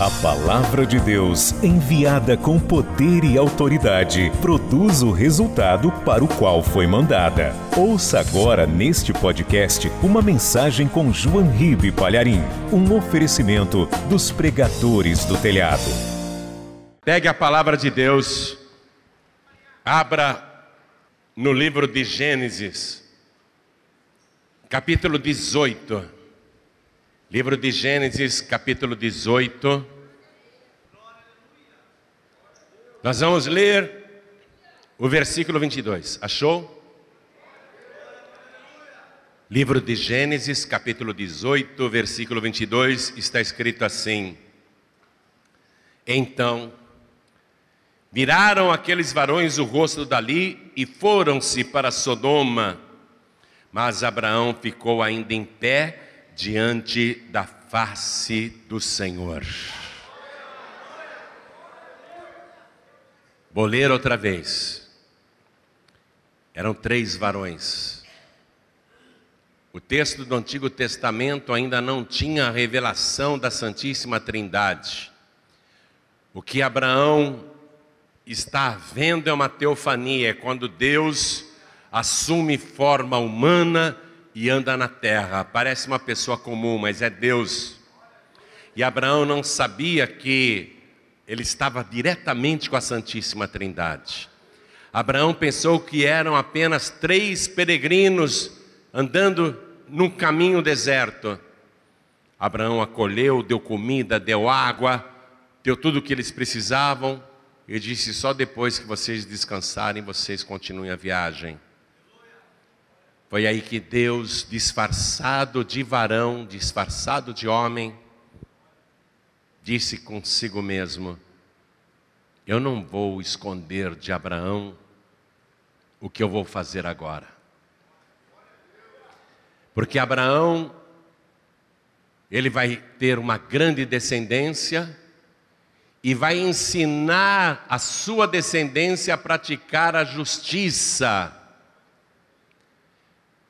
A palavra de Deus, enviada com poder e autoridade, produz o resultado para o qual foi mandada. Ouça agora neste podcast uma mensagem com João Ribe Palharim, um oferecimento dos pregadores do telhado. Pegue a palavra de Deus, abra no livro de Gênesis, capítulo 18. Livro de Gênesis, capítulo 18. Nós vamos ler o versículo 22. Achou? Livro de Gênesis, capítulo 18, versículo 22, está escrito assim: Então viraram aqueles varões o rosto dali e foram-se para Sodoma, mas Abraão ficou ainda em pé diante da face do Senhor. Vou ler outra vez. Eram três varões. O texto do Antigo Testamento ainda não tinha a revelação da Santíssima Trindade. O que Abraão está vendo é uma teofania, é quando Deus assume forma humana e anda na terra. Parece uma pessoa comum, mas é Deus. E Abraão não sabia que ele estava diretamente com a Santíssima Trindade. Abraão pensou que eram apenas três peregrinos andando num caminho deserto. Abraão acolheu, deu comida, deu água, deu tudo o que eles precisavam e disse: só depois que vocês descansarem, vocês continuem a viagem. Foi aí que Deus, disfarçado de varão, disfarçado de homem, disse consigo mesmo: Eu não vou esconder de Abraão o que eu vou fazer agora. Porque Abraão, ele vai ter uma grande descendência e vai ensinar a sua descendência a praticar a justiça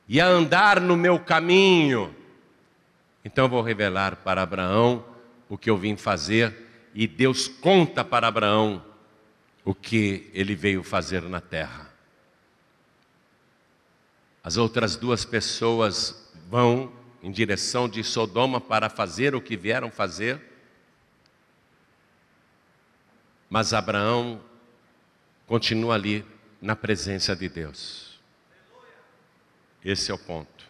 e a andar no meu caminho. Então vou revelar para Abraão o que eu vim fazer, e Deus conta para Abraão o que ele veio fazer na terra. As outras duas pessoas vão em direção de Sodoma para fazer o que vieram fazer, mas Abraão continua ali na presença de Deus. Esse é o ponto.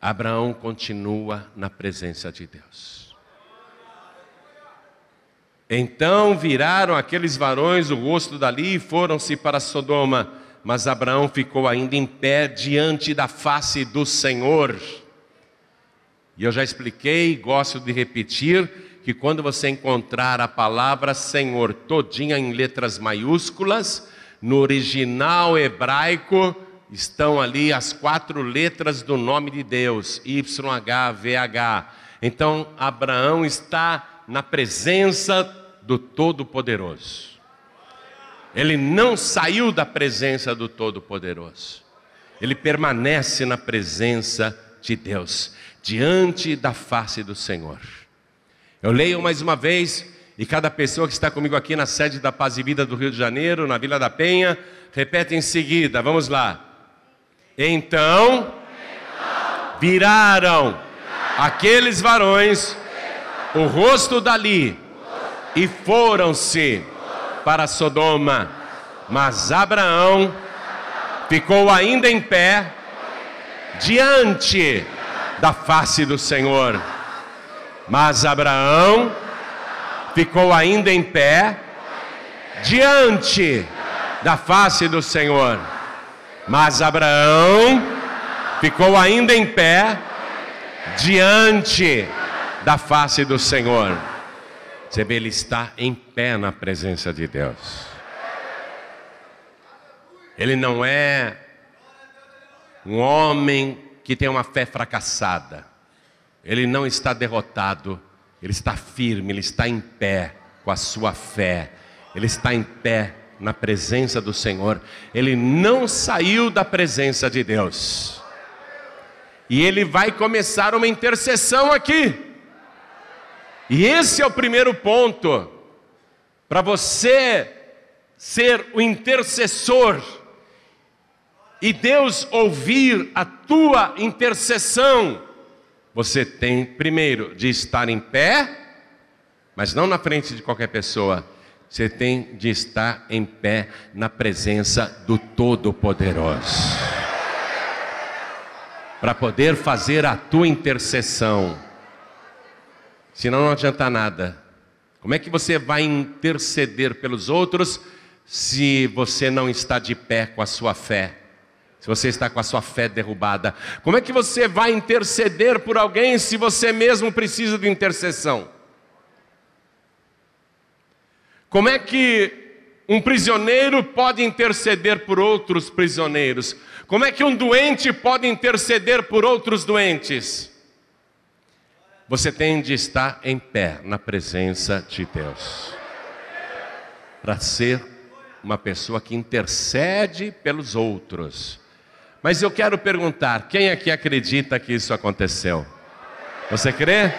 Abraão continua na presença de Deus. Então viraram aqueles varões o rosto dali e foram-se para Sodoma, mas Abraão ficou ainda em pé diante da face do Senhor. E eu já expliquei, gosto de repetir, que quando você encontrar a palavra Senhor todinha em letras maiúsculas, no original hebraico, estão ali as quatro letras do nome de Deus, YHVH. Então, Abraão está na presença do Todo-Poderoso. Ele não saiu da presença do Todo-Poderoso. Ele permanece na presença de Deus, diante da face do Senhor. Eu leio mais uma vez, e cada pessoa que está comigo aqui na sede da Paz e Vida do Rio de Janeiro, na Vila da Penha, repete em seguida, vamos lá. Então viraram aqueles varões o rosto dali e foram-se para Sodoma. Mas Abraão ficou ainda em pé diante da face do Senhor. Mas Abraão ficou ainda em pé diante da face do Senhor. Mas Abraão ficou ainda em pé diante da face do Senhor. Você vê, ele está em pé na presença de Deus. Ele não é um homem que tem uma fé fracassada. Ele não está derrotado, ele está firme, ele está em pé com a sua fé. Ele está em pé na presença do Senhor, ele não saiu da presença de Deus. E ele vai começar uma intercessão aqui. E esse é o primeiro ponto para você ser o intercessor e Deus ouvir a tua intercessão. Você tem primeiro de estar em pé, mas não na frente de qualquer pessoa. Você tem de estar em pé na presença do Todo-Poderoso. Para poder fazer a tua intercessão. Senão não adianta nada. Como é que você vai interceder pelos outros se você não está de pé com a sua fé? Se você está com a sua fé derrubada? Como é que você vai interceder por alguém se você mesmo precisa de intercessão? Como é que um prisioneiro pode interceder por outros prisioneiros? Como é que um doente pode interceder por outros doentes? você tem de estar em pé na presença de Deus. Para ser uma pessoa que intercede pelos outros. Mas eu quero perguntar: quem aqui acredita que isso aconteceu? Você crê?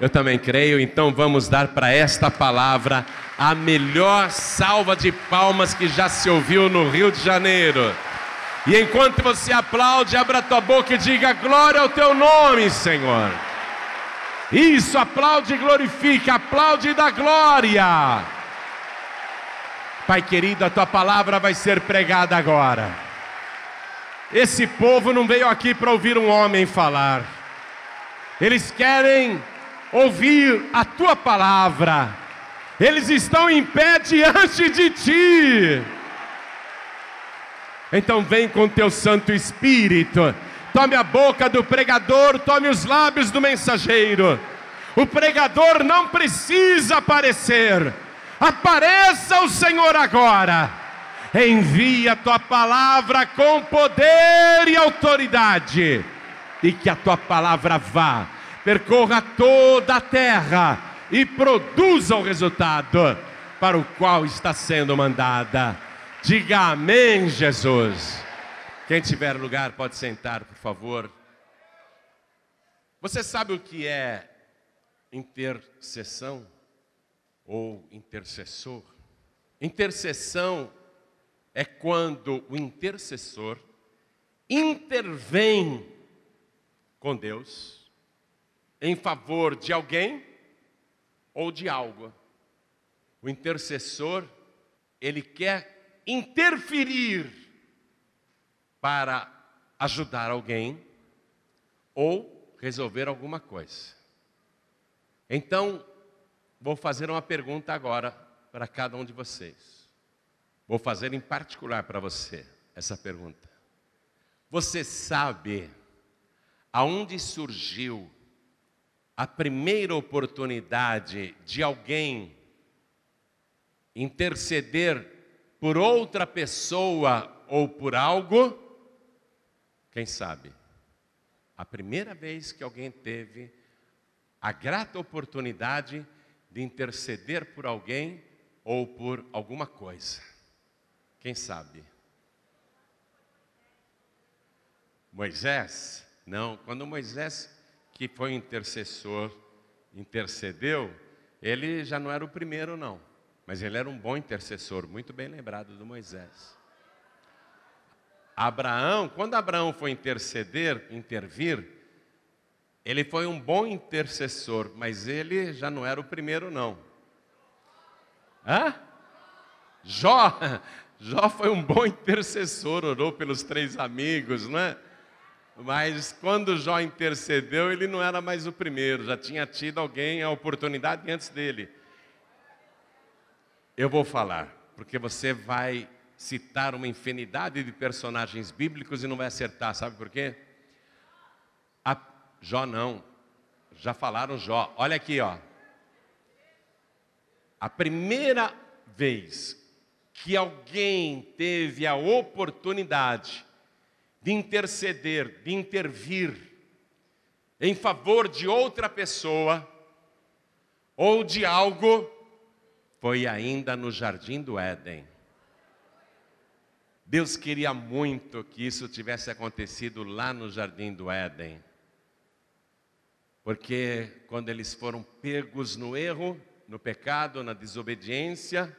Eu também creio, então vamos dar para esta palavra a melhor salva de palmas que já se ouviu no Rio de Janeiro. E enquanto você aplaude, abra tua boca e diga glória ao teu nome, Senhor. Isso, aplaude e glorifica, aplaude e dá glória. Pai querido, a tua palavra vai ser pregada agora. Esse povo não veio aqui para ouvir um homem falar, eles querem ouvir a tua palavra, eles estão em pé diante de ti. Então vem com teu Santo Espírito tome a boca do pregador, tome os lábios do mensageiro. O pregador não precisa aparecer, apareça o Senhor agora. Envia a tua palavra com poder e autoridade, e que a tua palavra vá, percorra toda a terra e produza o resultado para o qual está sendo mandada. Diga amém, Jesus. Quem tiver lugar pode sentar, por favor. Você sabe o que é intercessão ou intercessor? Intercessão é quando o intercessor intervém com Deus em favor de alguém ou de algo. O intercessor, ele quer interferir para ajudar alguém ou resolver alguma coisa. Então, vou fazer uma pergunta agora para cada um de vocês. Vou fazer em particular para você essa pergunta. Você sabe aonde surgiu a primeira oportunidade de alguém interceder por outra pessoa ou por algo? Quem sabe? A primeira vez que alguém teve a grata oportunidade de interceder por alguém ou por alguma coisa. Quem sabe? Moisés? Não, quando Moisés, que foi intercessor, intercedeu, ele já não era o primeiro, não. Mas ele era um bom intercessor, muito bem lembrado do Moisés. Abraão, quando Abraão foi interceder, intervir, ele foi um bom intercessor, mas ele já não era o primeiro, não. Hã? Jó, Jó foi um bom intercessor, orou pelos três amigos, não é? Mas quando Jó intercedeu, ele não era mais o primeiro, já tinha tido alguém a oportunidade antes dele. Eu vou falar, porque você vai citar uma infinidade de personagens bíblicos e não vai acertar, sabe por quê? A Jó não. Já falaram Jó. Olha aqui, ó. A primeira vez que alguém teve a oportunidade de interceder, de intervir em favor de outra pessoa ou de algo, foi ainda no jardim do Éden. Deus queria muito que isso tivesse acontecido lá no jardim do Éden. Porque quando eles foram pegos no erro, no pecado, na desobediência,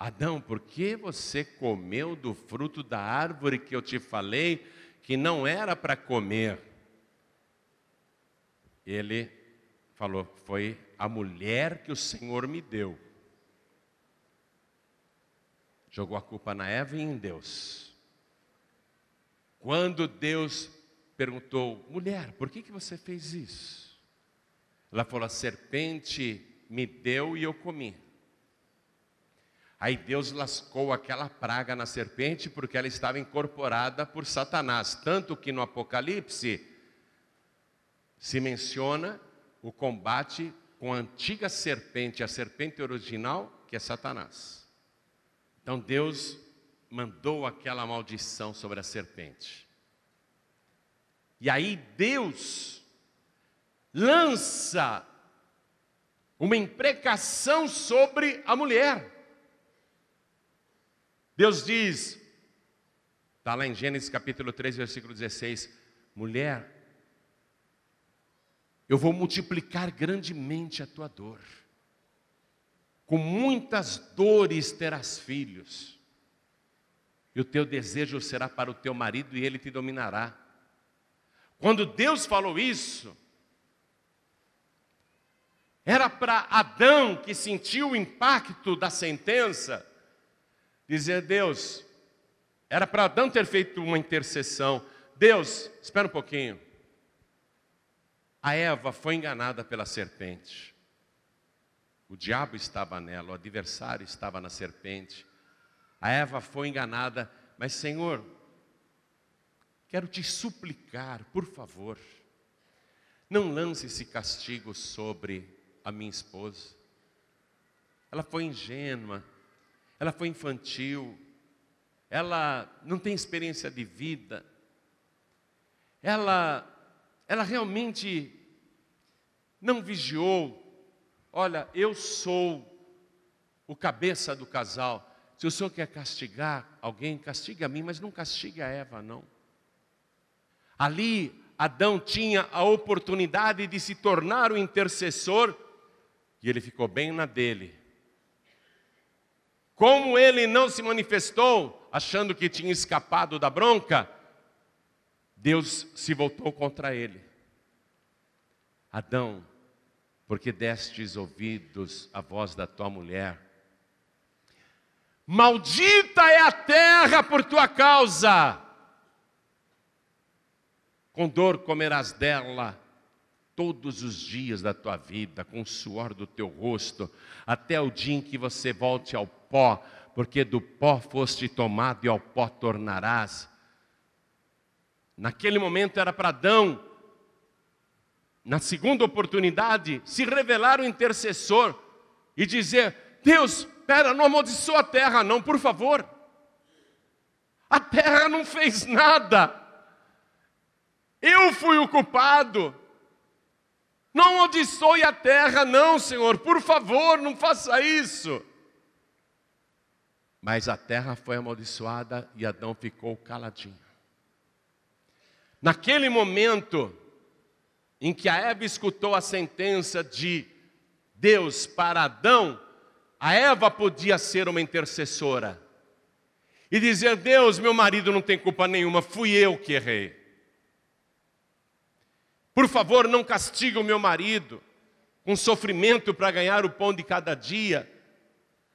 Adão, por que você comeu do fruto da árvore que eu te falei que não era para comer? Ele falou: Foi a mulher que o Senhor me deu. Jogou a culpa na Eva e em Deus. Quando Deus perguntou, mulher, por que, que você fez isso? Ela falou: a serpente me deu e eu comi. Aí Deus lascou aquela praga na serpente porque ela estava incorporada por Satanás. Tanto que no Apocalipse se menciona o combate com a antiga serpente, a serpente original, que é Satanás. Então Deus mandou aquela maldição sobre a serpente. E aí Deus lança uma imprecação sobre a mulher. Deus diz, está lá em Gênesis capítulo 3, versículo 16: mulher, eu vou multiplicar grandemente a tua dor, com muitas dores terás filhos, e o teu desejo será para o teu marido e ele te dominará. Quando Deus falou isso, era para Adão que sentiu o impacto da sentença, dizer: Deus, era para Adão ter feito uma intercessão. Deus, espera um pouquinho. A Eva foi enganada pela serpente. O diabo estava nela, o adversário estava na serpente. A Eva foi enganada, mas Senhor, Quero te suplicar, por favor, não lance esse castigo sobre a minha esposa. Ela foi ingênua, ela foi infantil, ela não tem experiência de vida, ela, ela realmente não vigiou. Olha, eu sou o cabeça do casal. Se o senhor quer castigar alguém, castigue a mim, mas não castigue a Eva, não. Ali, Adão tinha a oportunidade de se tornar o intercessor e ele ficou bem na dele. Como ele não se manifestou, achando que tinha escapado da bronca, Deus se voltou contra ele. Adão, porque destes ouvidos à voz da tua mulher, maldita é a terra por tua causa com dor comerás dela todos os dias da tua vida, com o suor do teu rosto, até o dia em que você volte ao pó, porque do pó foste tomado e ao pó tornarás. Naquele momento era para Adão, na segunda oportunidade, se revelar o intercessor e dizer: Deus, espera, não amaldiçoa a terra, não, por favor. A terra não fez nada. Eu fui o culpado. Não amaldiçoe a terra, não, Senhor, por favor, não faça isso. Mas a terra foi amaldiçoada e Adão ficou caladinho. Naquele momento em que a Eva escutou a sentença de Deus para Adão, a Eva podia ser uma intercessora e dizer: Deus, meu marido não tem culpa nenhuma, fui eu que errei. Por favor, não castigue o meu marido com sofrimento para ganhar o pão de cada dia.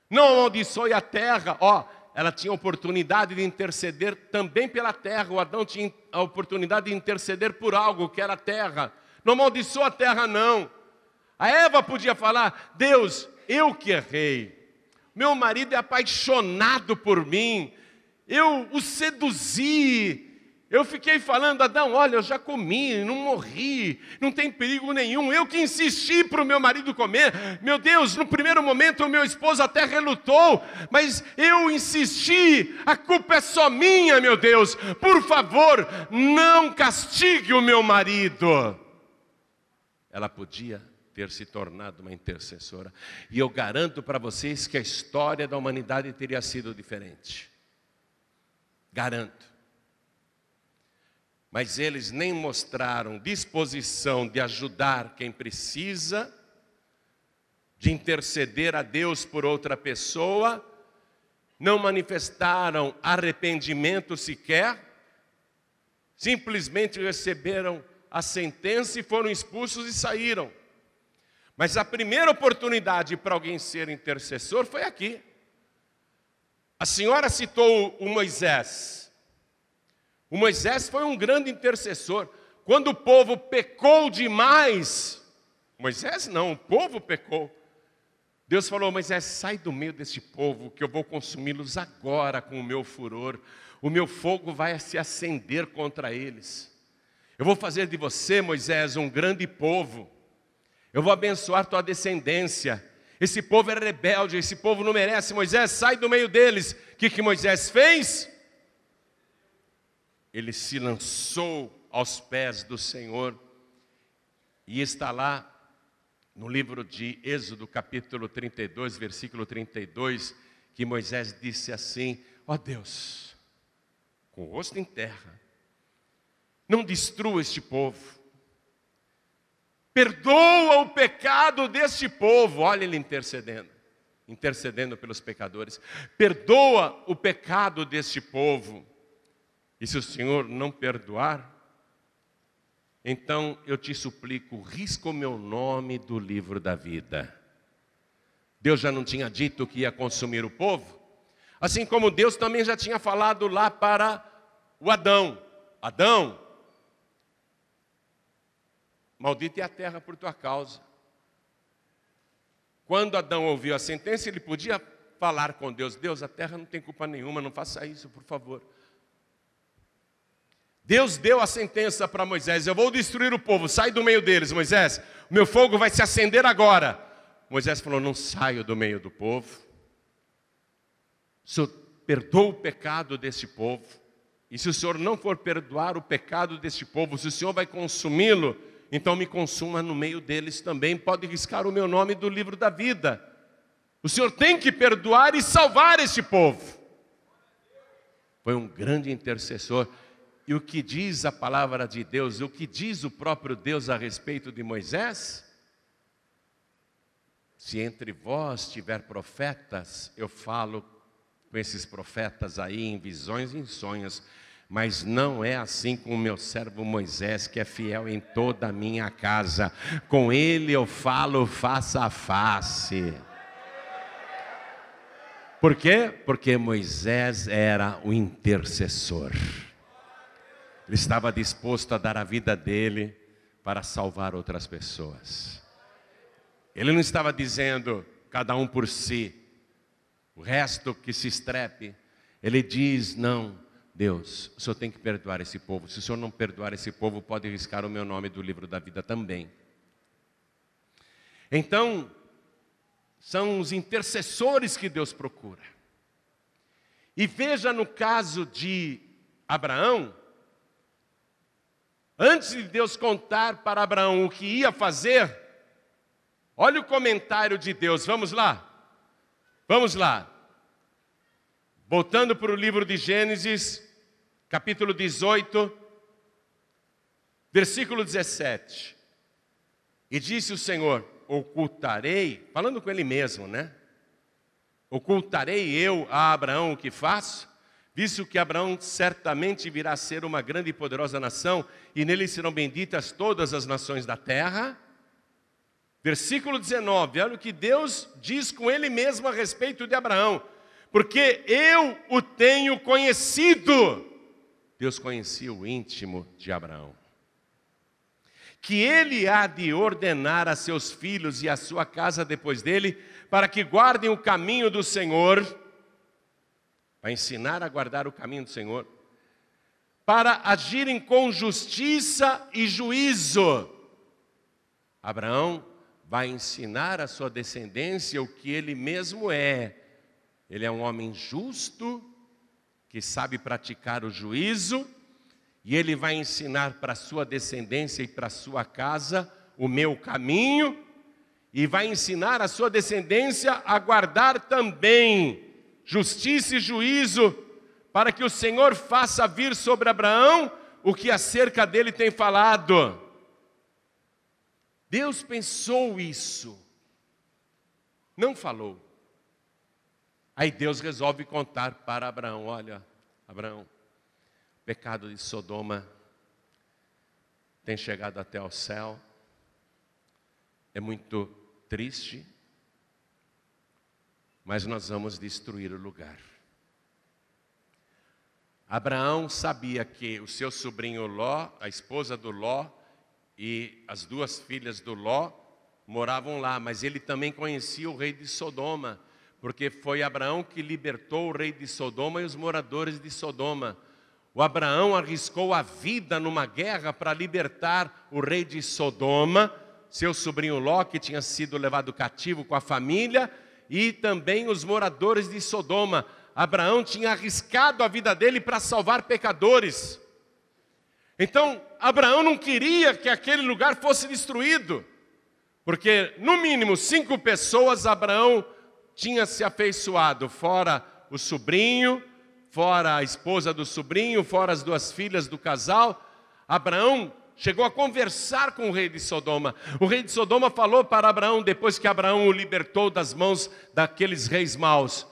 Não amaldiçoe a terra. Ó, ela tinha oportunidade de interceder também pela terra. O Adão tinha a oportunidade de interceder por algo que era a terra. Não amaldiçoa a terra, não. A Eva podia falar: Deus, eu que errei. Meu marido é apaixonado por mim. Eu o seduzi. Eu fiquei falando, Adão, olha, eu já comi, não morri, não tem perigo nenhum. Eu que insisti para o meu marido comer. Meu Deus, no primeiro momento o meu esposo até relutou, mas eu insisti. A culpa é só minha, meu Deus. Por favor, não castigue o meu marido. Ela podia ter se tornado uma intercessora. E eu garanto para vocês que a história da humanidade teria sido diferente. Garanto. Mas eles nem mostraram disposição de ajudar quem precisa, de interceder a Deus por outra pessoa, não manifestaram arrependimento sequer, simplesmente receberam a sentença e foram expulsos e saíram. Mas a primeira oportunidade para alguém ser intercessor foi aqui. A senhora citou o Moisés. O Moisés foi um grande intercessor. Quando o povo pecou demais, Moisés não, o povo pecou. Deus falou: Moisés, sai do meio desse povo, que eu vou consumi-los agora com o meu furor. O meu fogo vai se acender contra eles. Eu vou fazer de você, Moisés, um grande povo. Eu vou abençoar tua descendência. Esse povo é rebelde, esse povo não merece. Moisés, sai do meio deles. O que, que Moisés fez? Ele se lançou aos pés do Senhor e está lá no livro de Êxodo, capítulo 32, versículo 32, que Moisés disse assim: Ó oh Deus, com o rosto em terra, não destrua este povo perdoa o pecado deste povo. Olha ele intercedendo, intercedendo pelos pecadores. Perdoa o pecado deste povo. E se o Senhor não perdoar, então eu te suplico, risca o meu nome do livro da vida. Deus já não tinha dito que ia consumir o povo? Assim como Deus também já tinha falado lá para o Adão: Adão, Maldita é a terra por tua causa. Quando Adão ouviu a sentença, ele podia falar com Deus: Deus, a terra não tem culpa nenhuma, não faça isso, por favor. Deus deu a sentença para Moisés: Eu vou destruir o povo, sai do meio deles, Moisés. Meu fogo vai se acender agora. Moisés falou: Não saio do meio do povo. O Senhor perdoa o pecado desse povo. E se o Senhor não for perdoar o pecado deste povo, se o Senhor vai consumi-lo, então me consuma no meio deles também. Pode riscar o meu nome do livro da vida. O Senhor tem que perdoar e salvar este povo. Foi um grande intercessor. E o que diz a palavra de Deus, o que diz o próprio Deus a respeito de Moisés? Se entre vós tiver profetas, eu falo com esses profetas aí em visões e em sonhos mas não é assim com o meu servo Moisés, que é fiel em toda a minha casa. Com ele eu falo face a face. Por quê? Porque Moisés era o intercessor. Ele estava disposto a dar a vida dele para salvar outras pessoas. Ele não estava dizendo cada um por si, o resto que se estrepe. Ele diz: não, Deus, o Senhor tem que perdoar esse povo. Se o Senhor não perdoar esse povo, pode riscar o meu nome do livro da vida também. Então, são os intercessores que Deus procura. E veja no caso de Abraão, antes de Deus contar para Abraão o que ia fazer, olha o comentário de Deus, vamos lá. Vamos lá. Voltando para o livro de Gênesis, capítulo 18, versículo 17. E disse o Senhor: Ocultarei, falando com ele mesmo, né? Ocultarei eu a Abraão o que faço, visto que Abraão certamente virá a ser uma grande e poderosa nação, e nele serão benditas todas as nações da terra. Versículo 19, olha o que Deus diz com ele mesmo a respeito de Abraão porque eu o tenho conhecido. Deus conhecia o íntimo de Abraão. Que ele há de ordenar a seus filhos e a sua casa depois dele, para que guardem o caminho do Senhor, para ensinar a guardar o caminho do Senhor, para agirem com justiça e juízo. Abraão vai ensinar a sua descendência o que ele mesmo é, ele é um homem justo, que sabe praticar o juízo, e ele vai ensinar para a sua descendência e para a sua casa o meu caminho, e vai ensinar a sua descendência a guardar também justiça e juízo, para que o Senhor faça vir sobre Abraão o que acerca dele tem falado. Deus pensou isso, não falou. Aí Deus resolve contar para Abraão: olha, Abraão, o pecado de Sodoma tem chegado até ao céu, é muito triste, mas nós vamos destruir o lugar. Abraão sabia que o seu sobrinho Ló, a esposa do Ló e as duas filhas do Ló moravam lá, mas ele também conhecia o rei de Sodoma, porque foi Abraão que libertou o rei de Sodoma e os moradores de Sodoma. O Abraão arriscou a vida numa guerra para libertar o rei de Sodoma, seu sobrinho Ló, que tinha sido levado cativo com a família, e também os moradores de Sodoma. Abraão tinha arriscado a vida dele para salvar pecadores. Então, Abraão não queria que aquele lugar fosse destruído, porque no mínimo cinco pessoas Abraão tinha se afeiçoado, fora o sobrinho, fora a esposa do sobrinho, fora as duas filhas do casal. Abraão chegou a conversar com o rei de Sodoma. O rei de Sodoma falou para Abraão, depois que Abraão o libertou das mãos daqueles reis maus: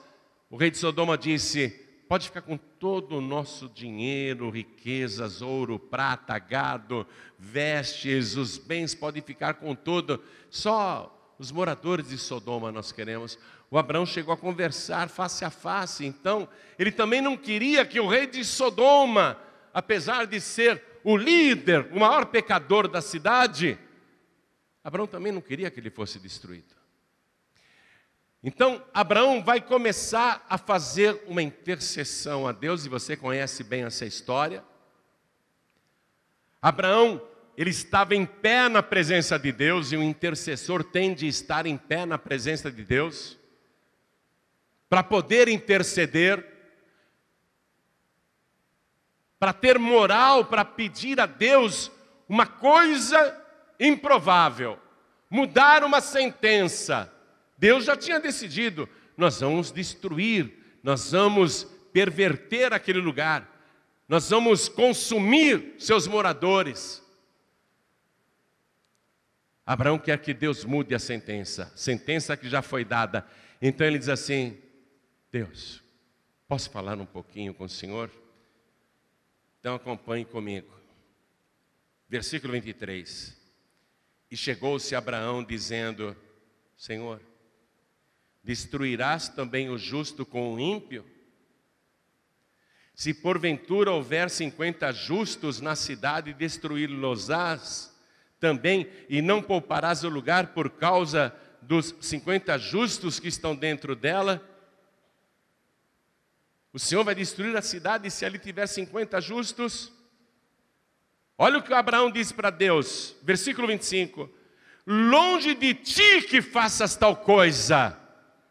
o rei de Sodoma disse: Pode ficar com todo o nosso dinheiro, riquezas, ouro, prata, gado, vestes, os bens, pode ficar com tudo. Só os moradores de Sodoma nós queremos. O Abraão chegou a conversar face a face, então ele também não queria que o rei de Sodoma, apesar de ser o líder, o maior pecador da cidade, Abraão também não queria que ele fosse destruído. Então, Abraão vai começar a fazer uma intercessão a Deus, e você conhece bem essa história. Abraão, ele estava em pé na presença de Deus, e o intercessor tem de estar em pé na presença de Deus, para poder interceder, para ter moral para pedir a Deus uma coisa improvável, mudar uma sentença, Deus já tinha decidido: nós vamos destruir, nós vamos perverter aquele lugar, nós vamos consumir seus moradores. Abraão quer que Deus mude a sentença, sentença que já foi dada. Então ele diz assim: Deus, posso falar um pouquinho com o Senhor? Então acompanhe comigo. Versículo 23. E chegou-se Abraão dizendo: Senhor, Destruirás também o justo com o ímpio? Se porventura houver cinquenta justos na cidade, destruí-los-ás também, e não pouparás o lugar por causa dos cinquenta justos que estão dentro dela? O Senhor vai destruir a cidade se ali tiver cinquenta justos? Olha o que Abraão disse para Deus, versículo 25: Longe de ti que faças tal coisa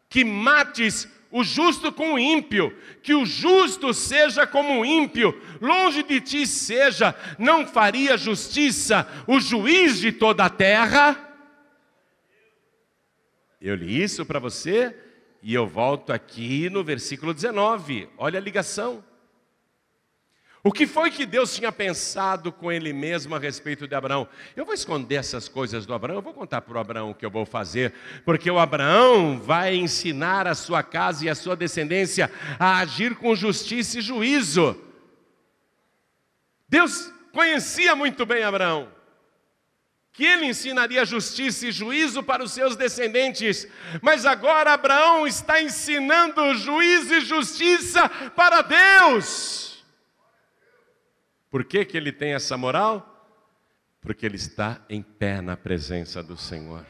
que mates o justo com o ímpio, que o justo seja como o ímpio, longe de ti seja, não faria justiça o juiz de toda a terra? Eu li isso para você e eu volto aqui no versículo 19, olha a ligação. O que foi que Deus tinha pensado com ele mesmo a respeito de Abraão? Eu vou esconder essas coisas do Abraão, eu vou contar para o Abraão o que eu vou fazer, porque o Abraão vai ensinar a sua casa e a sua descendência a agir com justiça e juízo. Deus conhecia muito bem Abraão, que ele ensinaria justiça e juízo para os seus descendentes, mas agora Abraão está ensinando juízo e justiça para Deus. Por que, que ele tem essa moral? Porque ele está em pé na presença do Senhor.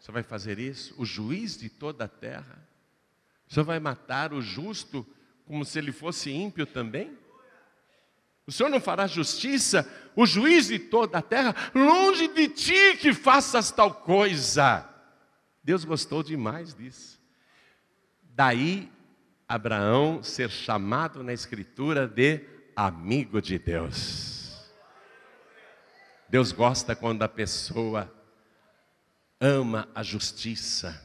Você vai fazer isso? O juiz de toda a terra? Senhor vai matar o justo como se ele fosse ímpio também? O Senhor não fará justiça, o juiz de toda a terra, longe de ti que faças tal coisa. Deus gostou demais disso. Daí Abraão ser chamado na Escritura de amigo de Deus. Deus gosta quando a pessoa ama a justiça,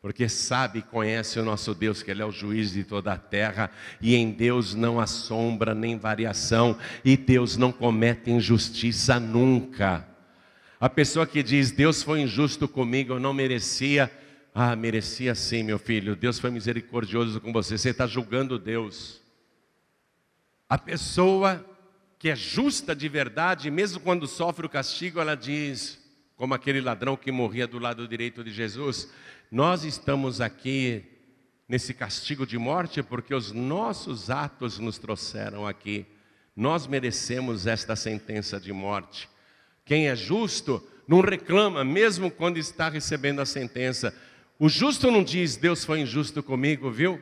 porque sabe e conhece o nosso Deus, que Ele é o juiz de toda a terra, e em Deus não há sombra nem variação, e Deus não comete injustiça nunca. A pessoa que diz, Deus foi injusto comigo, eu não merecia, ah, merecia sim, meu filho, Deus foi misericordioso com você, você está julgando Deus. A pessoa que é justa de verdade, mesmo quando sofre o castigo, ela diz, como aquele ladrão que morria do lado direito de Jesus, nós estamos aqui nesse castigo de morte porque os nossos atos nos trouxeram aqui. Nós merecemos esta sentença de morte. Quem é justo não reclama, mesmo quando está recebendo a sentença. O justo não diz, Deus foi injusto comigo, viu?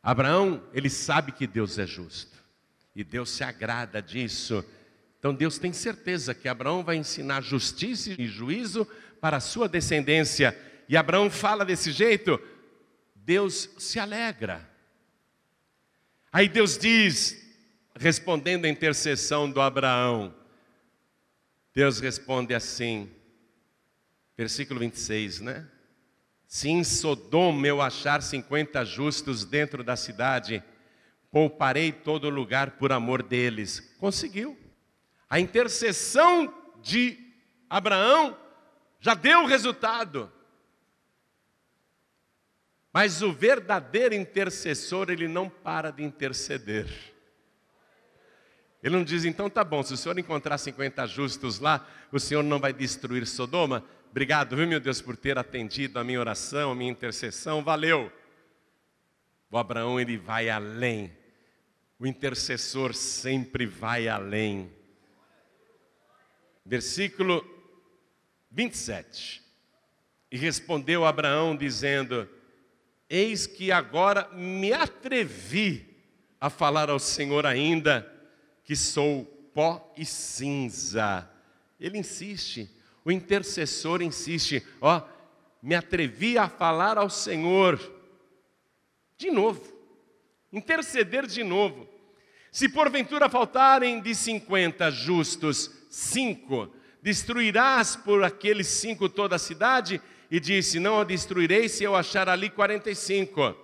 Abraão, ele sabe que Deus é justo. E Deus se agrada disso. Então Deus tem certeza que Abraão vai ensinar justiça e juízo para a sua descendência. E Abraão fala desse jeito, Deus se alegra. Aí Deus diz, respondendo à intercessão do Abraão, Deus responde assim, versículo 26, né? Se em Sodoma eu achar 50 justos dentro da cidade, pouparei todo lugar por amor deles. Conseguiu. A intercessão de Abraão já deu o resultado. Mas o verdadeiro intercessor, ele não para de interceder. Ele não diz, então tá bom, se o senhor encontrar 50 justos lá, o senhor não vai destruir Sodoma? Obrigado, viu, meu Deus, por ter atendido a minha oração, a minha intercessão, valeu. O Abraão, ele vai além. O intercessor sempre vai além. Versículo 27. E respondeu Abraão, dizendo: Eis que agora me atrevi a falar ao Senhor ainda, que sou pó e cinza. Ele insiste, o intercessor insiste, ó, me atrevi a falar ao Senhor, de novo, interceder de novo. Se porventura faltarem de cinquenta justos, cinco, destruirás por aqueles cinco toda a cidade? E disse: Não a destruirei se eu achar ali 45.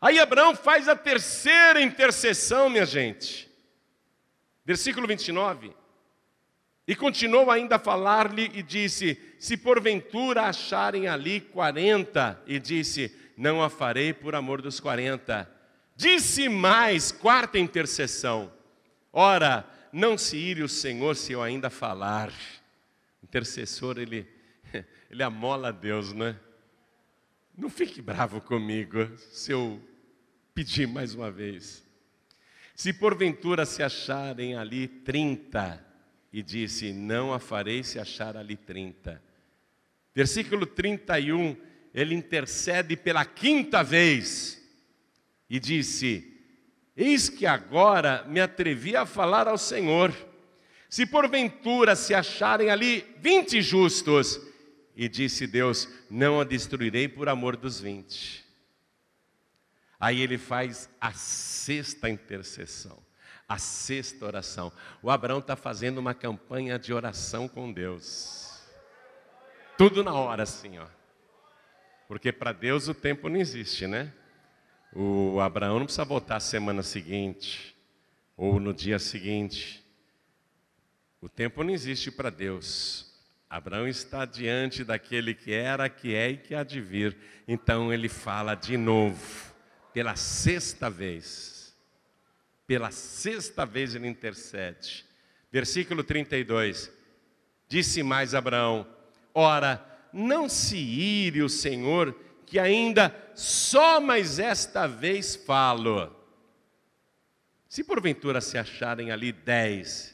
Aí Abraão faz a terceira intercessão, minha gente. Versículo 29. E continuou ainda a falar-lhe e disse: Se porventura acharem ali 40, e disse: Não a farei por amor dos 40. Disse mais, quarta intercessão: Ora, não se ire o Senhor se eu ainda falar. Intercessor, ele, ele amola a Deus, não é? Não fique bravo comigo se eu pedir mais uma vez. Se porventura se acharem ali trinta, e disse: Não a farei se achar ali trinta. Versículo 31, ele intercede pela quinta vez e disse: Eis que agora me atrevi a falar ao Senhor. Se porventura se acharem ali vinte justos, e disse Deus: Não a destruirei por amor dos vinte. Aí ele faz a sexta intercessão, a sexta oração. O Abraão está fazendo uma campanha de oração com Deus. Tudo na hora, assim, ó. Porque para Deus o tempo não existe, né? O Abraão não precisa voltar semana seguinte ou no dia seguinte. O tempo não existe para Deus. Abraão está diante daquele que era, que é e que há de vir. Então ele fala de novo, pela sexta vez. Pela sexta vez ele intercede. Versículo 32. Disse mais Abraão: Ora, não se ire o Senhor que ainda só mais esta vez falo. Se porventura se acharem ali dez,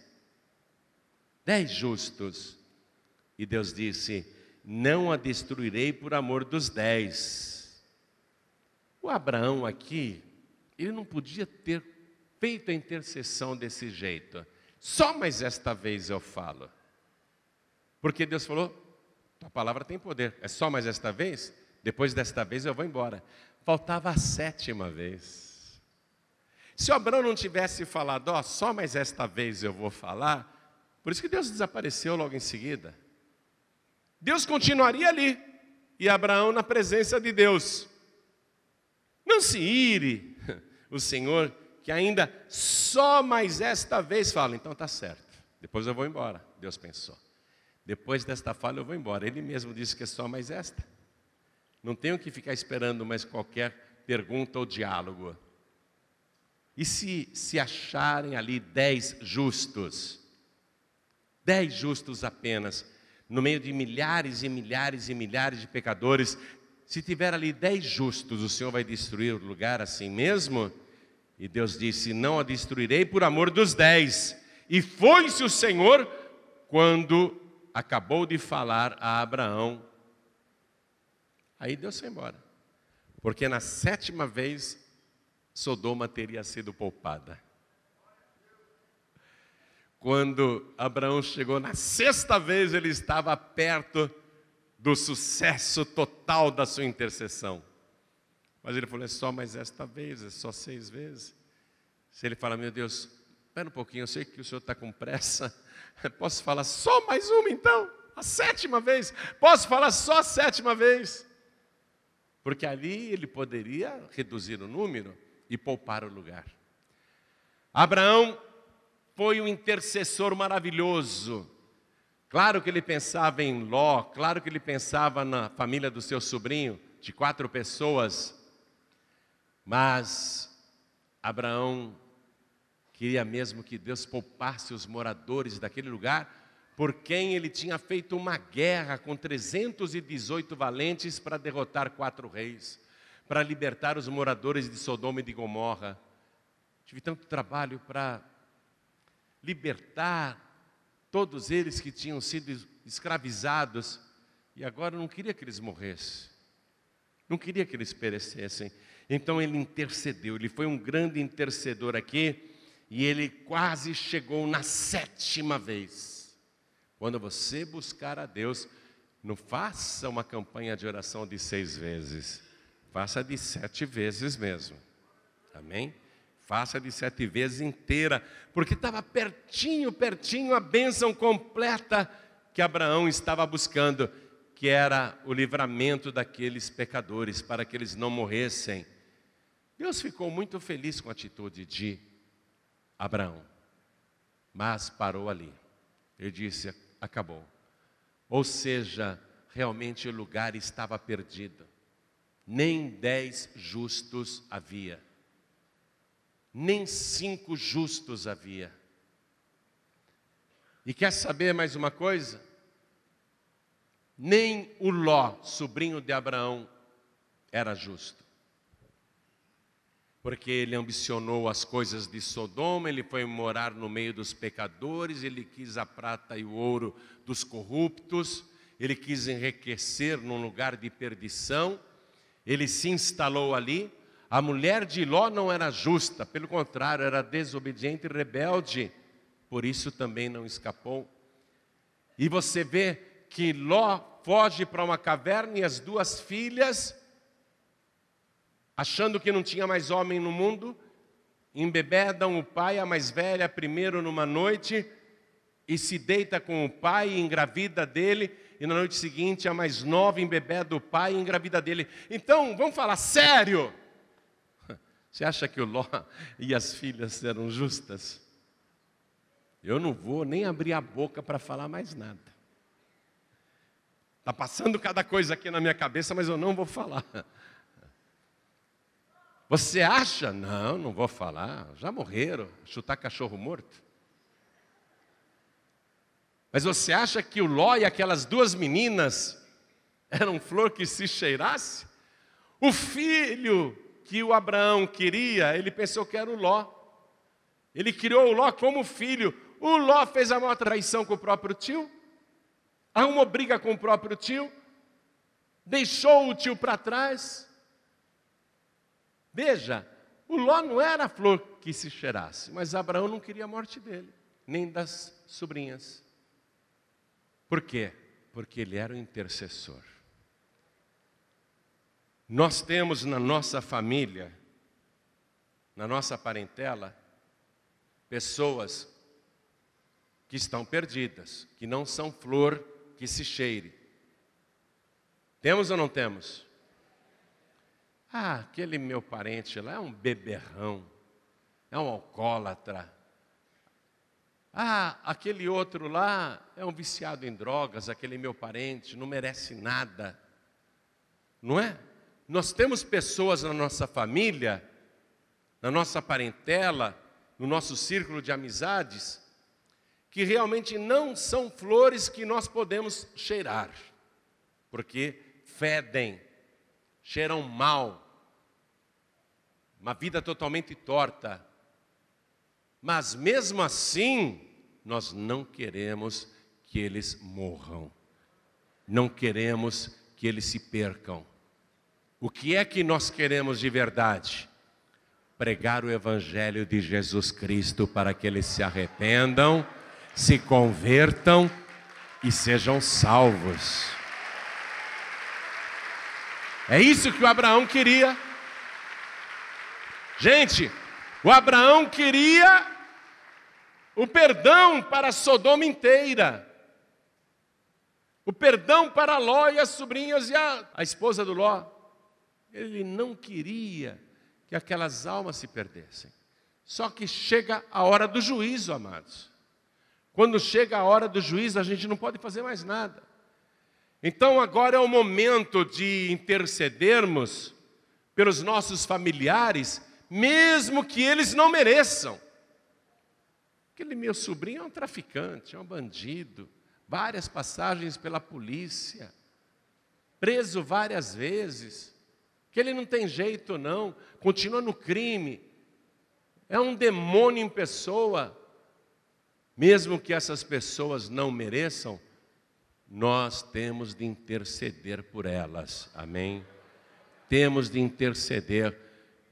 dez justos, e Deus disse: Não a destruirei por amor dos dez. O Abraão aqui, ele não podia ter feito a intercessão desse jeito. Só mais esta vez eu falo. Porque Deus falou: Tua palavra tem poder. É só mais esta vez? Depois desta vez eu vou embora. Faltava a sétima vez. Se Abraão não tivesse falado, ó, só mais esta vez eu vou falar, por isso que Deus desapareceu logo em seguida. Deus continuaria ali e Abraão na presença de Deus. Não se ire, o Senhor, que ainda só mais esta vez fala, então tá certo, depois eu vou embora, Deus pensou. Depois desta fala eu vou embora. Ele mesmo disse que é só mais esta. Não tenho que ficar esperando mais qualquer pergunta ou diálogo. E se se acharem ali dez justos, dez justos apenas, no meio de milhares e milhares e milhares de pecadores, se tiver ali dez justos, o Senhor vai destruir o lugar assim mesmo? E Deus disse: Não a destruirei por amor dos dez. E foi-se o Senhor quando acabou de falar a Abraão. Aí Deus foi embora. Porque na sétima vez, Sodoma teria sido poupada. Quando Abraão chegou na sexta vez, ele estava perto do sucesso total da sua intercessão. Mas ele falou: é só mais esta vez, é só seis vezes. Se ele fala, meu Deus, espera um pouquinho, eu sei que o senhor está com pressa. Posso falar só mais uma então? A sétima vez? Posso falar só a sétima vez? Porque ali ele poderia reduzir o número e poupar o lugar. Abraão foi um intercessor maravilhoso. Claro que ele pensava em Ló, claro que ele pensava na família do seu sobrinho, de quatro pessoas, mas Abraão queria mesmo que Deus poupasse os moradores daquele lugar, por quem ele tinha feito uma guerra com 318 valentes para derrotar quatro reis, para libertar os moradores de Sodoma e de Gomorra. Tive tanto trabalho para libertar todos eles que tinham sido escravizados, e agora não queria que eles morressem, não queria que eles perecessem. Então ele intercedeu, ele foi um grande intercedor aqui, e ele quase chegou na sétima vez. Quando você buscar a Deus, não faça uma campanha de oração de seis vezes, faça de sete vezes mesmo. Amém? Faça de sete vezes inteira, porque estava pertinho, pertinho a bênção completa que Abraão estava buscando, que era o livramento daqueles pecadores, para que eles não morressem. Deus ficou muito feliz com a atitude de Abraão, mas parou ali. Ele disse: acabou. Ou seja, realmente o lugar estava perdido, nem dez justos havia nem cinco justos havia. E quer saber mais uma coisa? Nem o Ló, sobrinho de Abraão, era justo. Porque ele ambicionou as coisas de Sodoma, ele foi morar no meio dos pecadores, ele quis a prata e o ouro dos corruptos, ele quis enriquecer num lugar de perdição, ele se instalou ali, a mulher de Ló não era justa, pelo contrário, era desobediente e rebelde, por isso também não escapou. E você vê que Ló foge para uma caverna e as duas filhas, achando que não tinha mais homem no mundo, embebedam o pai, a mais velha, primeiro numa noite, e se deita com o pai e engravida dele, e na noite seguinte a mais nova embebeda o pai e engravida dele. Então, vamos falar sério. Você acha que o Ló e as filhas eram justas? Eu não vou nem abrir a boca para falar mais nada. Está passando cada coisa aqui na minha cabeça, mas eu não vou falar. Você acha? Não, não vou falar. Já morreram. Chutar cachorro morto. Mas você acha que o Ló e aquelas duas meninas eram flor que se cheirasse? O filho que o Abraão queria, ele pensou que era o Ló. Ele criou o Ló como filho. O Ló fez a maior traição com o próprio tio, arrumou briga com o próprio tio, deixou o tio para trás. Veja, o Ló não era a flor que se cheirasse, mas Abraão não queria a morte dele, nem das sobrinhas. Por quê? Porque ele era o intercessor. Nós temos na nossa família, na nossa parentela, pessoas que estão perdidas, que não são flor que se cheire, Temos ou não temos? Ah, aquele meu parente lá é um beberrão, é um alcoólatra. Ah, aquele outro lá é um viciado em drogas, aquele meu parente não merece nada. Não é? Nós temos pessoas na nossa família, na nossa parentela, no nosso círculo de amizades, que realmente não são flores que nós podemos cheirar, porque fedem, cheiram mal, uma vida totalmente torta. Mas mesmo assim, nós não queremos que eles morram, não queremos que eles se percam. O que é que nós queremos de verdade? Pregar o Evangelho de Jesus Cristo para que eles se arrependam, se convertam e sejam salvos. É isso que o Abraão queria. Gente, o Abraão queria o perdão para Sodoma inteira, o perdão para Ló e as sobrinhas e a, a esposa do Ló. Ele não queria que aquelas almas se perdessem. Só que chega a hora do juízo, amados. Quando chega a hora do juízo, a gente não pode fazer mais nada. Então agora é o momento de intercedermos pelos nossos familiares, mesmo que eles não mereçam. Aquele meu sobrinho é um traficante, é um bandido, várias passagens pela polícia, preso várias vezes que ele não tem jeito não, continua no crime, é um demônio em pessoa. Mesmo que essas pessoas não mereçam, nós temos de interceder por elas, amém? Temos de interceder.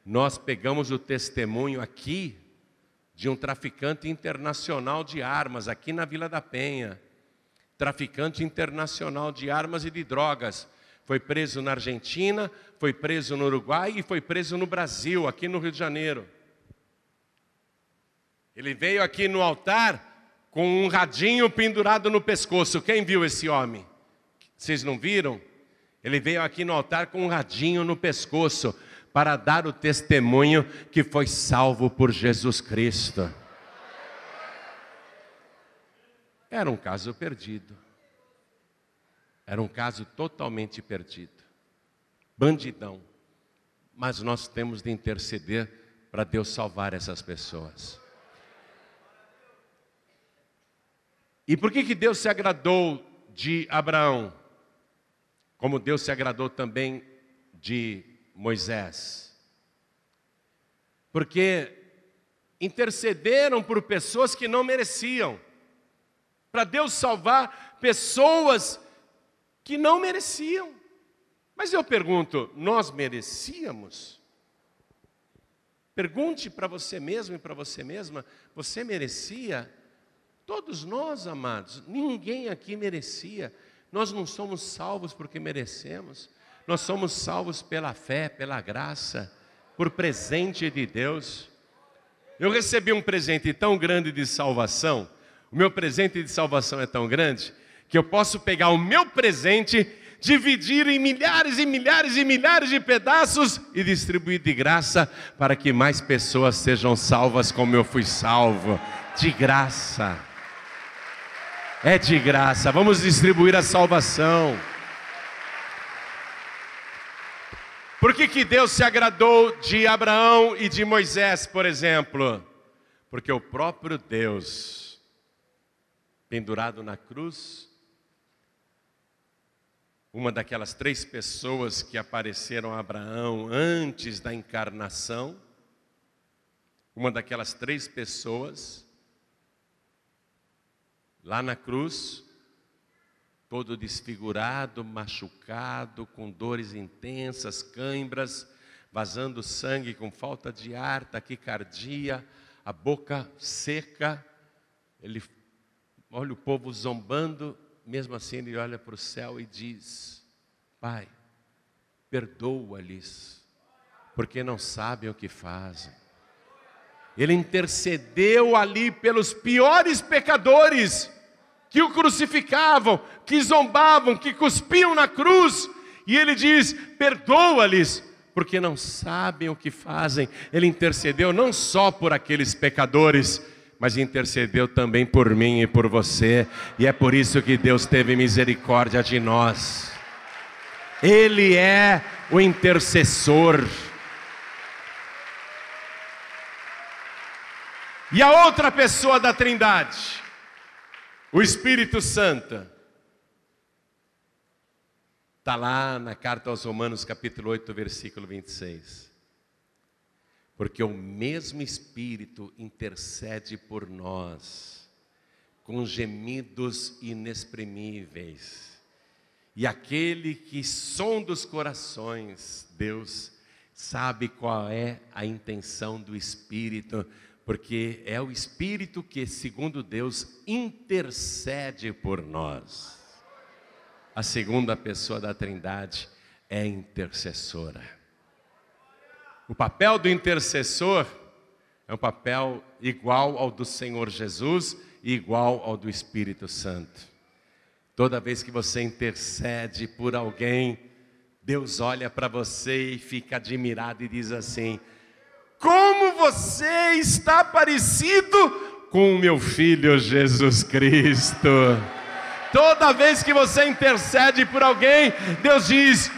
Nós pegamos o testemunho aqui de um traficante internacional de armas, aqui na Vila da Penha. Traficante internacional de armas e de drogas. Foi preso na Argentina, foi preso no Uruguai e foi preso no Brasil, aqui no Rio de Janeiro. Ele veio aqui no altar com um radinho pendurado no pescoço. Quem viu esse homem? Vocês não viram? Ele veio aqui no altar com um radinho no pescoço para dar o testemunho que foi salvo por Jesus Cristo. Era um caso perdido. Era um caso totalmente perdido. Bandidão. Mas nós temos de interceder para Deus salvar essas pessoas. E por que, que Deus se agradou de Abraão? Como Deus se agradou também de Moisés? Porque intercederam por pessoas que não mereciam. Para Deus salvar pessoas que não mereciam. Mas eu pergunto, nós merecíamos? Pergunte para você mesmo e para você mesma, você merecia? Todos nós, amados, ninguém aqui merecia. Nós não somos salvos porque merecemos. Nós somos salvos pela fé, pela graça, por presente de Deus. Eu recebi um presente tão grande de salvação. O meu presente de salvação é tão grande que eu posso pegar o meu presente, dividir em milhares e milhares e milhares de pedaços e distribuir de graça para que mais pessoas sejam salvas como eu fui salvo. De graça. É de graça. Vamos distribuir a salvação. Por que, que Deus se agradou de Abraão e de Moisés, por exemplo? Porque o próprio Deus, pendurado na cruz, uma daquelas três pessoas que apareceram a Abraão antes da encarnação, uma daquelas três pessoas, lá na cruz, todo desfigurado, machucado, com dores intensas, cãibras, vazando sangue, com falta de ar, taquicardia, a boca seca. Ele olha o povo zombando mesmo assim ele olha para o céu e diz: Pai, perdoa-lhes, porque não sabem o que fazem. Ele intercedeu ali pelos piores pecadores que o crucificavam, que zombavam, que cuspiam na cruz, E ele diz: perdoa-lhes, porque não sabem o que fazem. Ele intercedeu não só por aqueles pecadores, mas intercedeu também por mim e por você, e é por isso que Deus teve misericórdia de nós. Ele é o intercessor. E a outra pessoa da Trindade, o Espírito Santo, está lá na carta aos Romanos, capítulo 8, versículo 26. Porque o mesmo Espírito intercede por nós, com gemidos inexprimíveis. E aquele que sonda os corações, Deus, sabe qual é a intenção do Espírito, porque é o Espírito que, segundo Deus, intercede por nós. A segunda pessoa da Trindade é intercessora. O papel do intercessor é um papel igual ao do Senhor Jesus e igual ao do Espírito Santo. Toda vez que você intercede por alguém, Deus olha para você e fica admirado e diz assim: Como você está parecido com o meu filho Jesus Cristo. Toda vez que você intercede por alguém, Deus diz: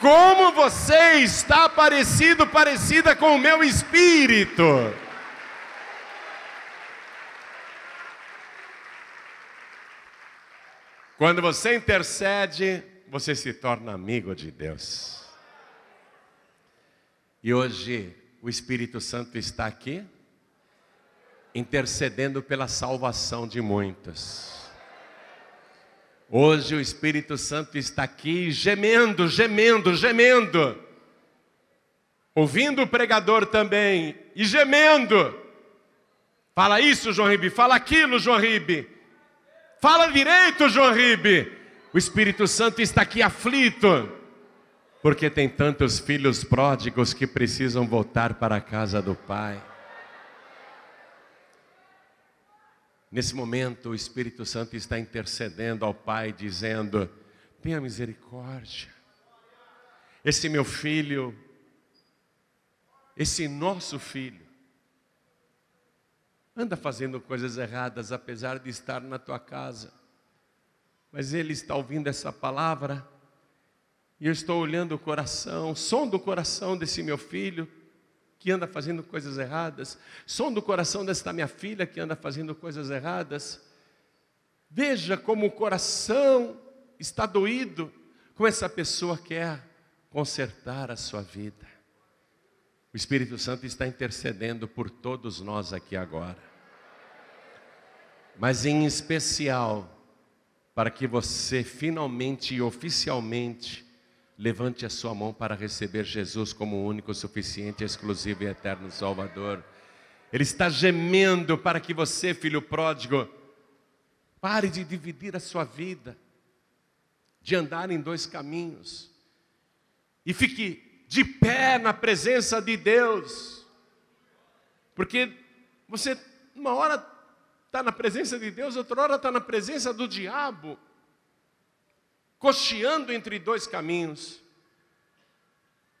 como você está parecido, parecida com o meu espírito. Quando você intercede, você se torna amigo de Deus. E hoje o Espírito Santo está aqui, intercedendo pela salvação de muitos. Hoje o Espírito Santo está aqui gemendo, gemendo, gemendo. Ouvindo o pregador também e gemendo. Fala isso, João Ribe, fala aquilo, João Ribe. Fala direito, João Ribe. O Espírito Santo está aqui aflito, porque tem tantos filhos pródigos que precisam voltar para a casa do Pai. Nesse momento, o Espírito Santo está intercedendo ao Pai, dizendo: tenha misericórdia. Esse meu filho, esse nosso filho, anda fazendo coisas erradas, apesar de estar na tua casa, mas ele está ouvindo essa palavra, e eu estou olhando o coração, som do coração desse meu filho, que anda fazendo coisas erradas, som do coração desta minha filha que anda fazendo coisas erradas. Veja como o coração está doído, como essa pessoa quer consertar a sua vida. O Espírito Santo está intercedendo por todos nós aqui agora. Mas em especial para que você finalmente e oficialmente Levante a sua mão para receber Jesus como o único, suficiente, exclusivo e eterno Salvador. Ele está gemendo para que você, filho pródigo, pare de dividir a sua vida, de andar em dois caminhos, e fique de pé na presença de Deus, porque você, uma hora está na presença de Deus, outra hora está na presença do diabo cocheando entre dois caminhos.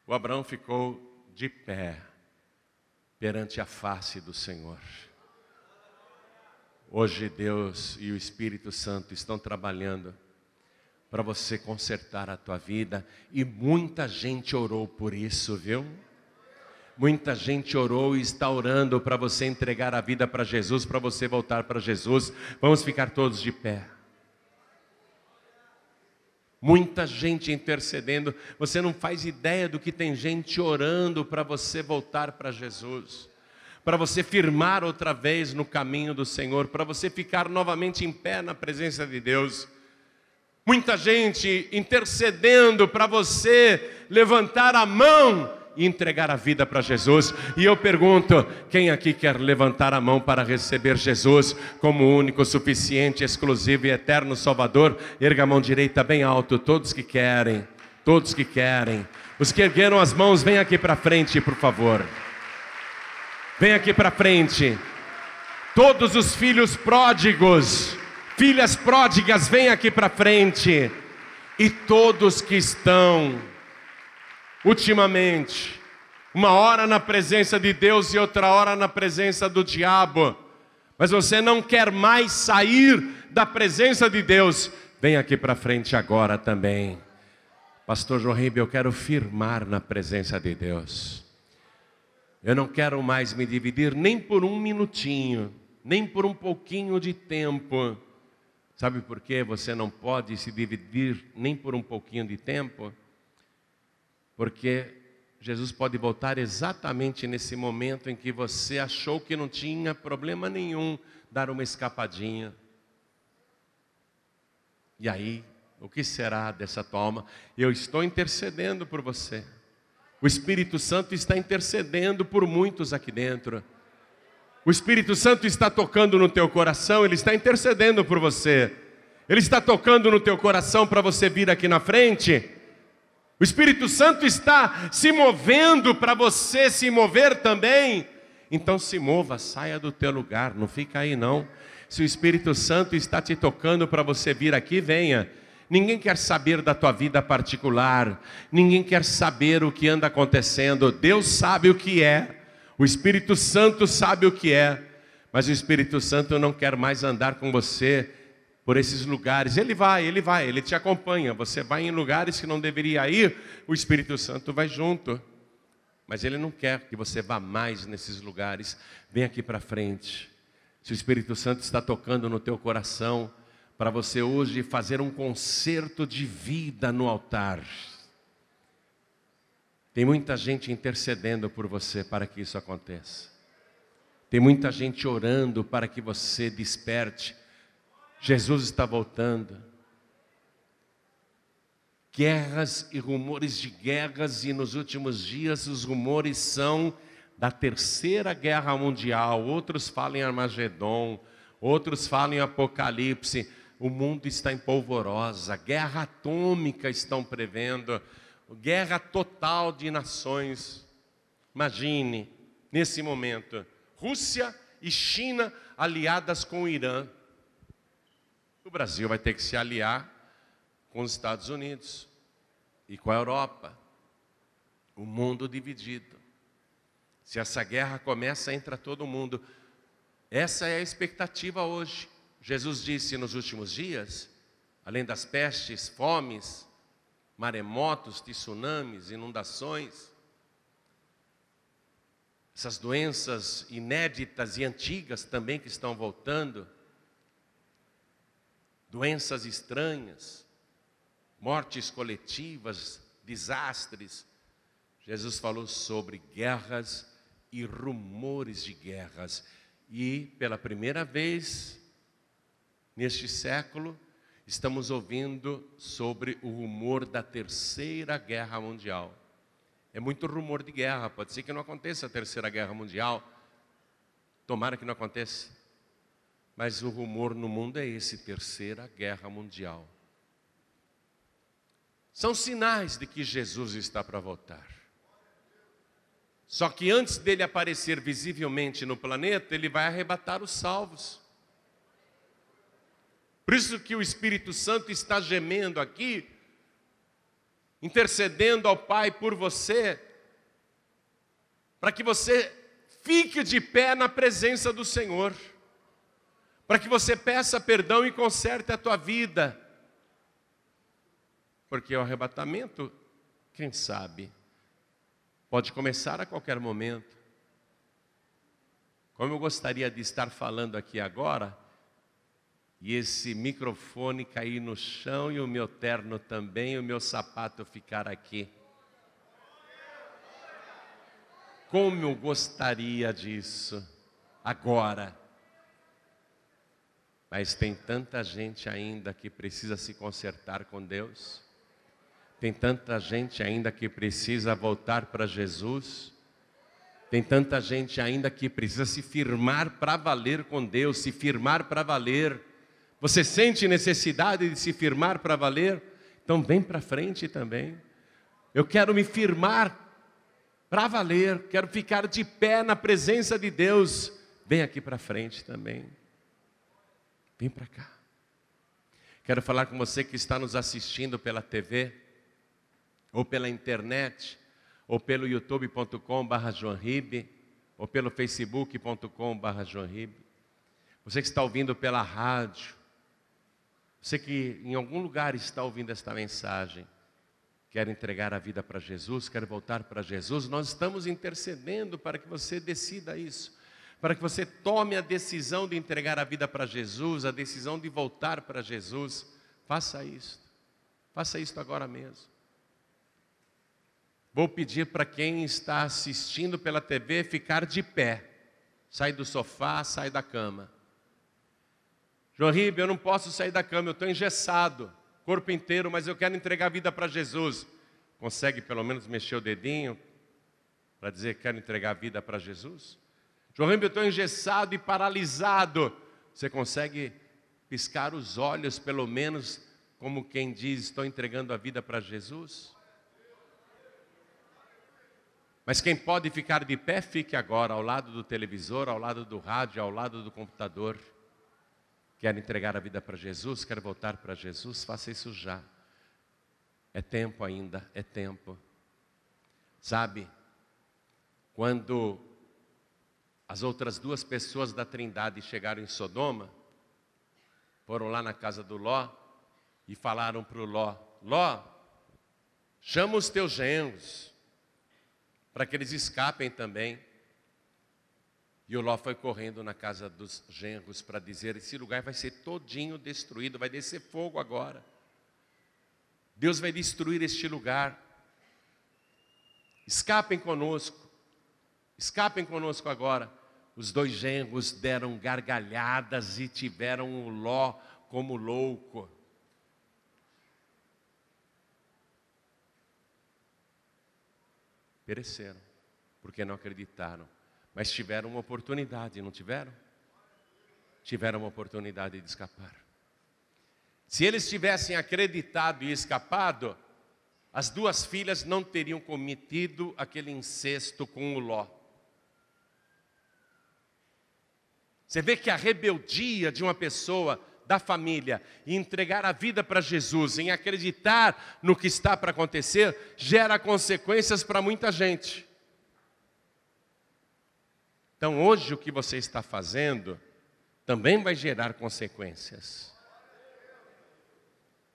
O Abraão ficou de pé perante a face do Senhor. Hoje Deus e o Espírito Santo estão trabalhando para você consertar a tua vida e muita gente orou por isso, viu? Muita gente orou e está orando para você entregar a vida para Jesus, para você voltar para Jesus. Vamos ficar todos de pé muita gente intercedendo. Você não faz ideia do que tem gente orando para você voltar para Jesus, para você firmar outra vez no caminho do Senhor, para você ficar novamente em pé na presença de Deus. Muita gente intercedendo para você levantar a mão entregar a vida para Jesus. E eu pergunto: quem aqui quer levantar a mão para receber Jesus como único, suficiente, exclusivo e eterno Salvador? Erga a mão direita bem alto, todos que querem, todos que querem. Os que ergueram as mãos, vem aqui para frente, por favor. Vem aqui para frente. Todos os filhos pródigos, filhas pródigas, vem aqui para frente. E todos que estão, ultimamente, uma hora na presença de Deus e outra hora na presença do diabo, mas você não quer mais sair da presença de Deus, vem aqui para frente agora também. Pastor João Ribeiro, eu quero firmar na presença de Deus. Eu não quero mais me dividir nem por um minutinho, nem por um pouquinho de tempo Sabe por que você não pode se dividir nem por um pouquinho de tempo? Porque Jesus pode voltar exatamente nesse momento em que você achou que não tinha problema nenhum dar uma escapadinha. E aí, o que será dessa tua alma? Eu estou intercedendo por você. O Espírito Santo está intercedendo por muitos aqui dentro. O Espírito Santo está tocando no teu coração, ele está intercedendo por você. Ele está tocando no teu coração para você vir aqui na frente. O Espírito Santo está se movendo para você se mover também. Então se mova, saia do teu lugar, não fica aí não. Se o Espírito Santo está te tocando para você vir aqui, venha. Ninguém quer saber da tua vida particular, ninguém quer saber o que anda acontecendo. Deus sabe o que é. O Espírito Santo sabe o que é, mas o Espírito Santo não quer mais andar com você por esses lugares. Ele vai, ele vai, ele te acompanha. Você vai em lugares que não deveria ir, o Espírito Santo vai junto. Mas ele não quer que você vá mais nesses lugares. Vem aqui para frente. Se o Espírito Santo está tocando no teu coração, para você hoje fazer um concerto de vida no altar. Tem muita gente intercedendo por você para que isso aconteça. Tem muita gente orando para que você desperte. Jesus está voltando. Guerras e rumores de guerras, e nos últimos dias os rumores são da terceira guerra mundial. Outros falam em Armagedon, outros falam em Apocalipse. O mundo está em polvorosa, guerra atômica estão prevendo guerra total de nações. Imagine, nesse momento, Rússia e China aliadas com o Irã. O Brasil vai ter que se aliar com os Estados Unidos e com a Europa. O mundo dividido. Se essa guerra começa, entra todo mundo. Essa é a expectativa hoje. Jesus disse nos últimos dias, além das pestes, fomes, maremotos, tsunamis, inundações, essas doenças inéditas e antigas também que estão voltando, doenças estranhas, mortes coletivas, desastres. Jesus falou sobre guerras e rumores de guerras. E pela primeira vez neste século, estamos ouvindo sobre o rumor da terceira guerra mundial. É muito rumor de guerra, pode ser que não aconteça a terceira guerra mundial. Tomara que não aconteça. Mas o rumor no mundo é esse, terceira guerra mundial. São sinais de que Jesus está para voltar. Só que antes dele aparecer visivelmente no planeta, ele vai arrebatar os salvos. Por isso que o Espírito Santo está gemendo aqui, intercedendo ao Pai por você, para que você fique de pé na presença do Senhor, para que você peça perdão e conserte a tua vida, porque o arrebatamento, quem sabe, pode começar a qualquer momento. Como eu gostaria de estar falando aqui agora, e esse microfone cair no chão e o meu terno também, o meu sapato ficar aqui. Como eu gostaria disso agora. Mas tem tanta gente ainda que precisa se consertar com Deus. Tem tanta gente ainda que precisa voltar para Jesus. Tem tanta gente ainda que precisa se firmar para valer com Deus, se firmar para valer. Você sente necessidade de se firmar para valer? Então vem para frente também. Eu quero me firmar para valer, quero ficar de pé na presença de Deus. Vem aqui para frente também. Vem para cá. Quero falar com você que está nos assistindo pela TV, ou pela internet, ou pelo youtube.com.br ou pelo facebook.com.br. Você que está ouvindo pela rádio, você que em algum lugar está ouvindo esta mensagem, quer entregar a vida para Jesus, quer voltar para Jesus, nós estamos intercedendo para que você decida isso, para que você tome a decisão de entregar a vida para Jesus, a decisão de voltar para Jesus. Faça isso, faça isso agora mesmo. Vou pedir para quem está assistindo pela TV ficar de pé. Sai do sofá, sai da cama. João eu não posso sair da cama, eu estou engessado corpo inteiro, mas eu quero entregar a vida para Jesus. Consegue pelo menos mexer o dedinho para dizer que quero entregar a vida para Jesus? João estou engessado e paralisado. Você consegue piscar os olhos, pelo menos, como quem diz, estou entregando a vida para Jesus? Mas quem pode ficar de pé, fique agora ao lado do televisor, ao lado do rádio, ao lado do computador. Quer entregar a vida para Jesus? Quer voltar para Jesus? Faça isso já. É tempo ainda, é tempo. Sabe, quando as outras duas pessoas da Trindade chegaram em Sodoma, foram lá na casa do Ló e falaram para o Ló: Ló, chama os teus genros, para que eles escapem também. E o Ló foi correndo na casa dos genros para dizer: esse lugar vai ser todinho destruído, vai descer fogo agora. Deus vai destruir este lugar. Escapem conosco, escapem conosco agora. Os dois genros deram gargalhadas e tiveram o Ló como louco. Pereceram, porque não acreditaram mas tiveram uma oportunidade, não tiveram? Tiveram uma oportunidade de escapar. Se eles tivessem acreditado e escapado, as duas filhas não teriam cometido aquele incesto com o Ló. Você vê que a rebeldia de uma pessoa da família e entregar a vida para Jesus, em acreditar no que está para acontecer, gera consequências para muita gente. Então, hoje, o que você está fazendo também vai gerar consequências.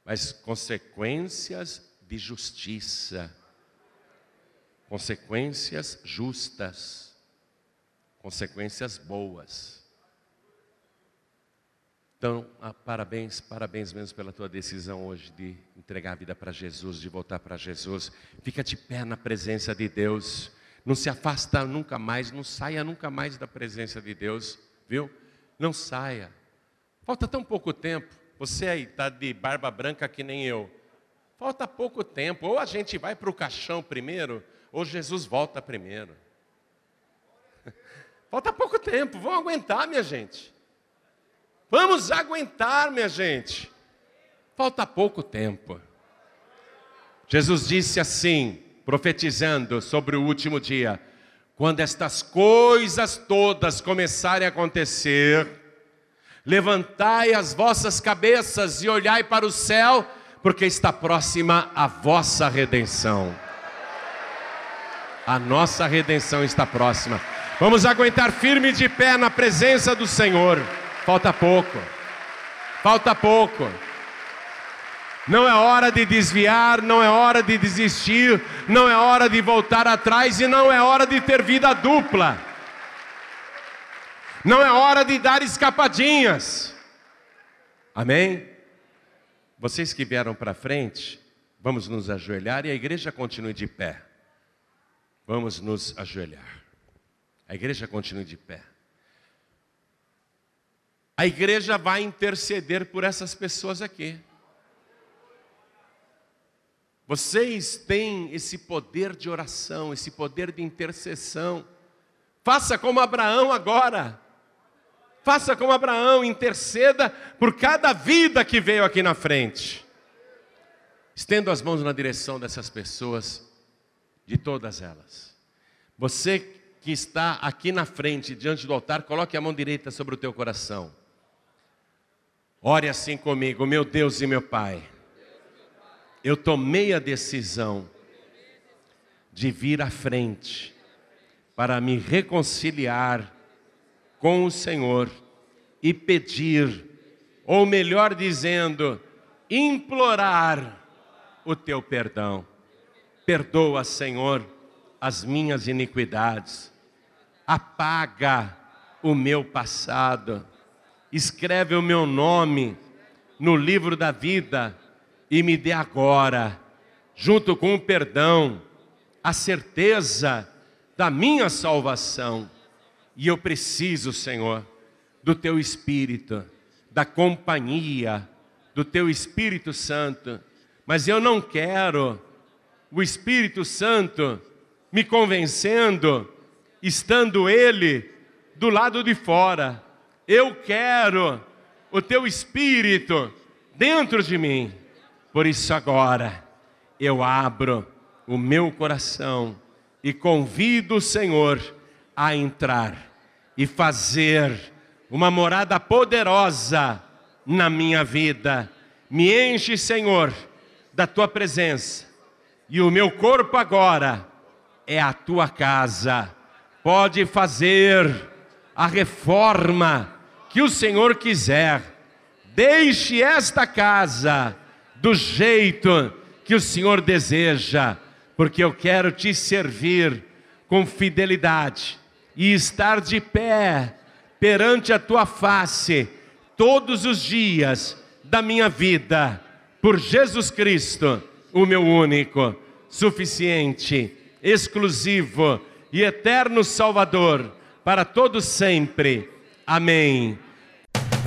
Mas consequências de justiça, consequências justas, consequências boas. Então, ah, parabéns, parabéns mesmo pela tua decisão hoje de entregar a vida para Jesus, de voltar para Jesus. Fica de pé na presença de Deus não se afasta nunca mais, não saia nunca mais da presença de Deus, viu? Não saia. Falta tão pouco tempo. Você aí está de barba branca que nem eu. Falta pouco tempo. Ou a gente vai para o caixão primeiro, ou Jesus volta primeiro. Falta pouco tempo. Vamos aguentar, minha gente. Vamos aguentar, minha gente. Falta pouco tempo. Jesus disse assim: profetizando sobre o último dia. Quando estas coisas todas começarem a acontecer, levantai as vossas cabeças e olhai para o céu, porque está próxima a vossa redenção. A nossa redenção está próxima. Vamos aguentar firme de pé na presença do Senhor. Falta pouco. Falta pouco. Não é hora de desviar, não é hora de desistir, não é hora de voltar atrás e não é hora de ter vida dupla. Não é hora de dar escapadinhas. Amém? Vocês que vieram para frente, vamos nos ajoelhar e a igreja continue de pé. Vamos nos ajoelhar. A igreja continue de pé. A igreja vai interceder por essas pessoas aqui. Vocês têm esse poder de oração, esse poder de intercessão. Faça como Abraão agora. Faça como Abraão, interceda por cada vida que veio aqui na frente. Estendo as mãos na direção dessas pessoas, de todas elas. Você que está aqui na frente, diante do altar, coloque a mão direita sobre o teu coração. Ore assim comigo, meu Deus e meu Pai. Eu tomei a decisão de vir à frente para me reconciliar com o Senhor e pedir, ou melhor dizendo, implorar o teu perdão. Perdoa, Senhor, as minhas iniquidades. Apaga o meu passado. Escreve o meu nome no livro da vida e me dê agora, junto com o perdão, a certeza da minha salvação. E eu preciso, Senhor, do teu Espírito, da companhia do teu Espírito Santo. Mas eu não quero o Espírito Santo me convencendo, estando Ele do lado de fora. Eu quero o teu Espírito dentro de mim. Por isso, agora, eu abro o meu coração e convido o Senhor a entrar e fazer uma morada poderosa na minha vida. Me enche, Senhor, da tua presença. E o meu corpo agora é a tua casa. Pode fazer a reforma que o Senhor quiser. Deixe esta casa do jeito que o Senhor deseja, porque eu quero te servir com fidelidade e estar de pé perante a tua face todos os dias da minha vida, por Jesus Cristo, o meu único, suficiente, exclusivo e eterno Salvador, para todos sempre. Amém.